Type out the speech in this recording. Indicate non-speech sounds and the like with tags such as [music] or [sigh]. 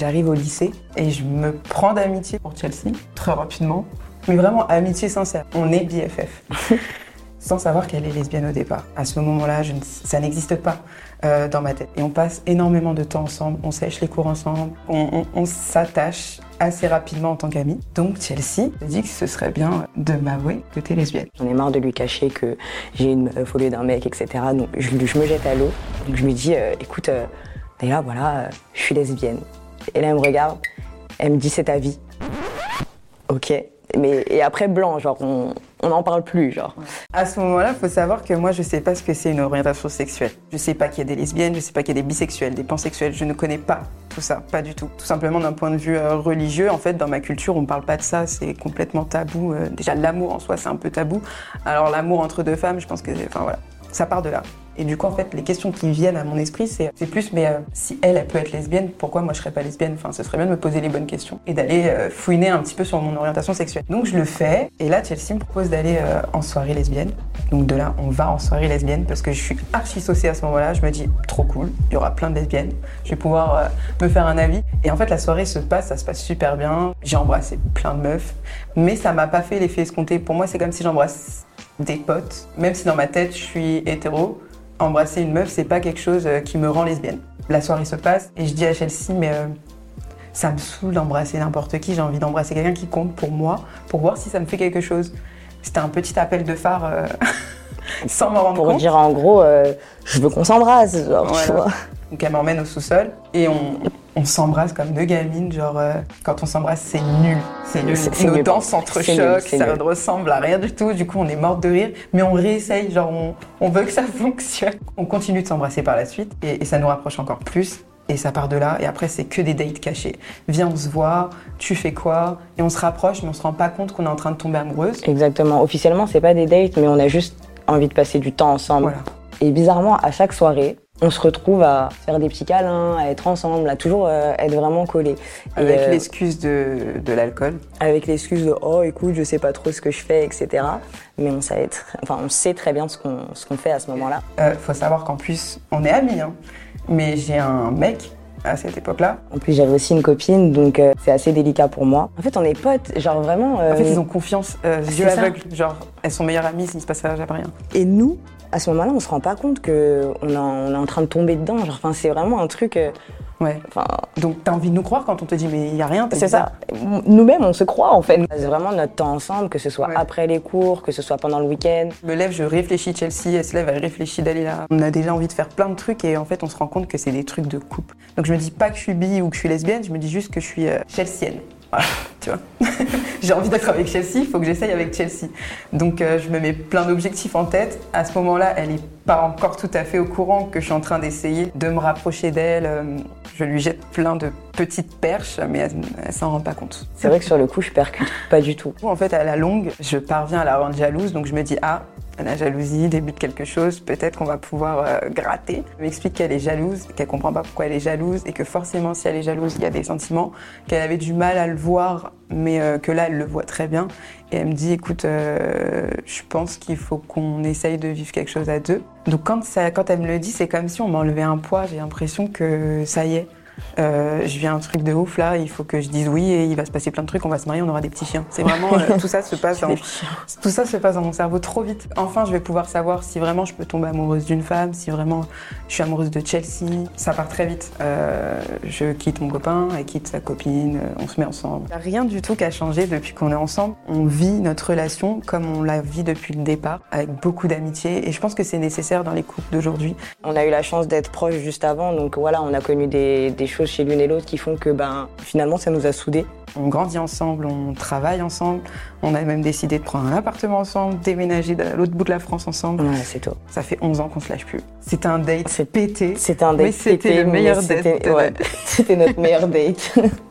J'arrive au lycée et je me prends d'amitié pour Chelsea, très rapidement. Mais vraiment amitié sincère. On est BFF. [laughs] Sans savoir qu'elle est lesbienne au départ. À ce moment-là, ne- ça n'existe pas euh, dans ma tête. Et on passe énormément de temps ensemble, on sèche les cours ensemble, on, on- on s'attache assez rapidement en tant qu'amis. Donc Chelsea me dit que ce serait bien de m'avouer que t'es lesbienne. J'en ai marre de lui cacher que j'ai une au lieu d'un mec, etc. Donc je, je me jette à l'eau. Donc je lui dis, euh, écoute, euh, D'ailleurs, voilà, euh, je suis lesbienne. Et là, elle me regarde, elle me dit, c'est ta vie. Ok. Mais, et après, blanc, genre, on n'en parle plus, genre. À ce moment-là, il faut savoir que moi, je sais pas ce que c'est une orientation sexuelle. Je sais pas qu'il y a des lesbiennes, je sais pas qu'il y a des bisexuels, des pansexuels. Je ne connais pas tout ça, pas du tout. Tout simplement d'un point de vue euh, religieux, en fait, dans ma culture, on parle pas de ça, c'est complètement tabou. Euh, déjà, l'amour en soi, c'est un peu tabou. Alors, l'amour entre deux femmes, je pense que, enfin voilà, ça part de là. Et du coup, en fait, les questions qui viennent à mon esprit, c'est plus, mais euh, si elle, elle peut être lesbienne, pourquoi moi je serais pas lesbienne? Enfin, ce serait bien de me poser les bonnes questions et d'aller euh, fouiner un petit peu sur mon orientation sexuelle. Donc je le fais, et là, Chelsea me propose d'aller euh, en soirée lesbienne. Donc de là, on va en soirée lesbienne parce que je suis archi saucée à ce moment-là. Je me dis, trop cool, il y aura plein de lesbiennes, je vais pouvoir me faire un avis. Et en fait, la soirée se passe, ça se passe super bien. J'ai embrassé plein de meufs, mais ça m'a pas fait l'effet escompté. Pour moi, c'est comme si j'embrasse des potes, même si dans ma tête, je suis hétéro embrasser une meuf, c'est pas quelque chose euh, qui me rend lesbienne. La soirée se passe et je dis à Chelsea, mais euh, ça me saoule d'embrasser n'importe qui, j'ai envie d'embrasser quelqu'un qui compte pour moi, pour voir si ça me fait quelque chose. C'était un petit appel de phare euh, [laughs] sans m'en rendre Pour compte. dire en gros, euh, je veux qu'on s'embrasse, genre, tu Voilà. vois. Donc elle m'emmène au sous-sol et on, on s'embrasse comme deux gamines, genre euh, quand on s'embrasse c'est nul, c'est nul. Nos nul. nul, s'entrechoquent, ça nul. ne ressemble à rien du tout, du coup on est morte de rire, mais on réessaye, genre on, on veut que ça [laughs] fonctionne. On continue de s'embrasser par la suite et, et ça nous rapproche encore plus. Et ça part de là, et après c'est que des dates cachés. Viens, on se voit, tu fais quoi? Et on se rapproche, mais on se rend pas compte qu'on est en train de tomber amoureuse. Exactement. Officiellement, c'est pas des dates, mais on a juste envie de passer du temps ensemble. Voilà. Et bizarrement, à chaque soirée, on se retrouve à faire des petits câlins, à être ensemble, à toujours euh, être vraiment collés. Et, Avec euh, l'excuse de, de l'alcool. avec l'excuse de oh écoute je sais pas trop ce que je fais etc mais on sait être enfin on sait très bien ce qu'on ce qu'on fait à ce moment-là Euh, faut savoir qu'en plus, on est amis, hein. mais j'ai un mec à cette époque-là. en plus j'avais aussi une copine donc euh, c'est assez délicat pour moi en fait on est potes genre vraiment euh, En fait, ils ont confiance, euh, c'est yeux ça. aveugles. Genre, elles sont meilleures amies, il ne se passe jamais rien. et nous à ce moment-là on se rend pas compte que on, est en- on est en train de tomber dedans genre enfin c'est vraiment un truc euh, Ouais. Donc, t'as envie de nous croire quand on te dit, mais il n'y a rien, c'est ça nous-mêmes on se croit en fait c'est vraiment notre temps ensemble que ce soit Ouais. après les cours que ce soit pendant le week-end Je me lève, je réfléchis Chelsea, elle se lève, elle réfléchit d'aller là. On a déjà envie de faire plein de trucs et en fait, on se rend compte que c'est des trucs de couple. Donc, je me dis pas que je suis bi ou que je suis lesbienne, je me dis juste que je suis euh. Tu vois. [laughs] J'ai envie d'être avec Chelsea, il faut que j'essaye avec Chelsea. Donc, euh, je me mets plein d'objectifs en tête. À ce moment-là, elle est pas encore tout à fait au courant que je suis en train d'essayer de me rapprocher d'elle. Euh, Je lui jette plein de petites perches, mais elle, elle s'en rend pas compte. c'est vrai que sur le coup je percute pas du tout En fait, à la longue, je parviens à la rendre jalouse, donc je me dis ah, la jalousie débute quelque chose, peut-être qu'on va pouvoir euh, gratter. Elle m'explique qu'elle est jalouse, qu'elle comprend pas pourquoi elle est jalouse et que forcément, si elle est jalouse, il y a des sentiments, qu'elle avait du mal à le voir, mais euh, que là, elle le voit très bien. Et elle me dit écoute, euh, je pense qu'il faut qu'on essaye de vivre quelque chose à deux. Donc quand, ça, quand elle me le dit, c'est comme si on m'enlevait un poids. J'ai l'impression que ça y est. Euh, je viens un truc de ouf là, il faut que je dise oui et il va se passer plein de trucs, on va se marier, on aura des petits chiens. C'est vraiment euh, tout ça se [laughs] passe dans, tout ça se passe dans mon cerveau trop vite. Enfin, je vais pouvoir savoir si vraiment je peux tomber amoureuse d'une femme, si vraiment je suis amoureuse de Chelsea. Ça part très vite. Euh, je quitte mon copain, elle quitte sa copine, on se met ensemble. Il n'y a rien du tout qui a changé depuis qu'on est ensemble. On vit notre relation comme on la vit depuis le départ, avec beaucoup d'amitié et je pense que c'est nécessaire dans les couples d'aujourd'hui. On a eu la chance d'être proches juste avant, donc voilà, on a connu des, des choses chez l'une et l'autre qui font que ben, finalement ça nous a soudés. On grandit ensemble, on travaille ensemble, on a même décidé de prendre un appartement ensemble, déménager à l'autre bout de la France ensemble. Ouais, c'est tout. Ça fait 11 ans qu'on se lâche plus. C'était un date C'est- pété. C'était un date. Mais c'était pété, le meilleur date c'était- ouais, [laughs] C'était notre meilleur date. [laughs]